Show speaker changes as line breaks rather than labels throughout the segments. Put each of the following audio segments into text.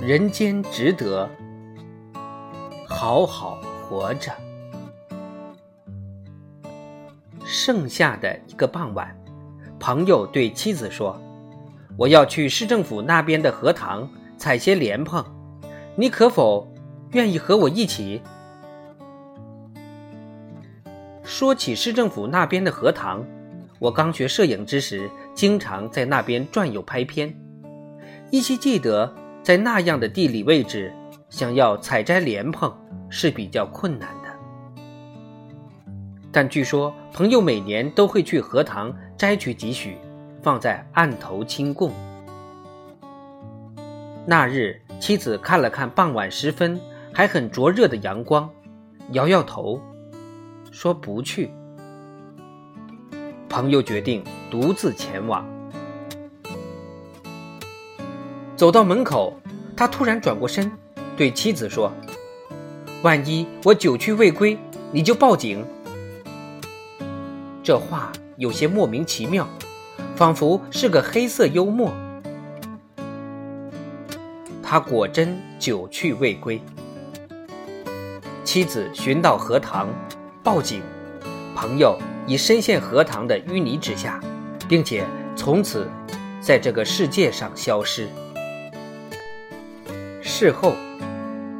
人间值得好好活着。盛夏的一个傍晚，朋友对妻子说：“我要去市政府那边的荷塘采些莲蓬，你可否愿意和我一起？”说起市政府那边的荷塘，我刚学摄影之时，经常在那边转悠拍片，依稀记得。在那样的地理位置，想要采摘莲蓬是比较困难的。但据说朋友每年都会去荷塘摘取几许，放在案头清供。那日，妻子看了看傍晚时分还很灼热的阳光，摇摇头，说不去。朋友决定独自前往。走到门口，他突然转过身，对妻子说：“万一我久去未归，你就报警。”这话有些莫名其妙，仿佛是个黑色幽默。他果真久去未归，妻子寻到荷塘，报警，朋友已深陷荷塘的淤泥之下，并且从此在这个世界上消失。事后，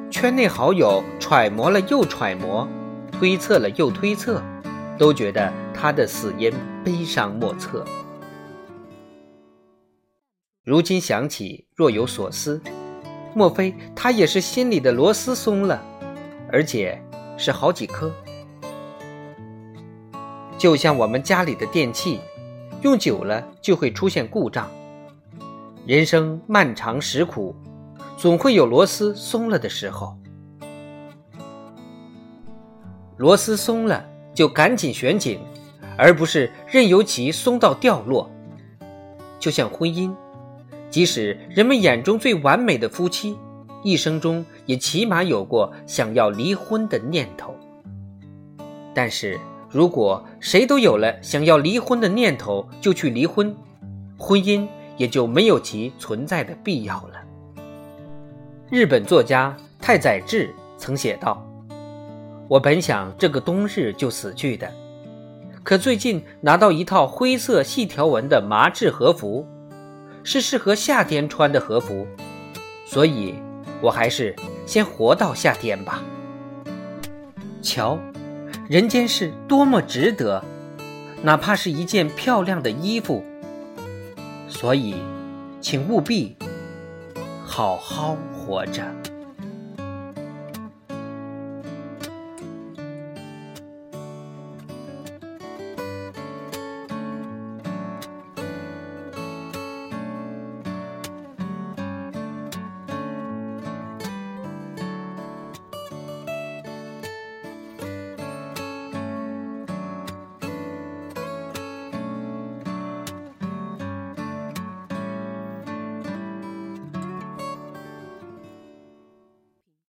圈内好友揣摩了又揣摩，推测了又推测，都觉得他的死因悲伤莫测。如今想起，若有所思，莫非他也是心里的螺丝松了，而且是好几颗？就像我们家里的电器，用久了就会出现故障。人生漫长时苦。总会有螺丝松了的时候，螺丝松了就赶紧旋紧，而不是任由其松到掉落。就像婚姻，即使人们眼中最完美的夫妻，一生中也起码有过想要离婚的念头。但是如果谁都有了想要离婚的念头就去离婚，婚姻也就没有其存在的必要了。日本作家太宰治曾写道：“我本想这个冬日就死去的，可最近拿到一套灰色细条纹的麻质和服，是适合夏天穿的和服，所以我还是先活到夏天吧。瞧，人间是多么值得，哪怕是一件漂亮的衣服。所以，请务必。”好好活着。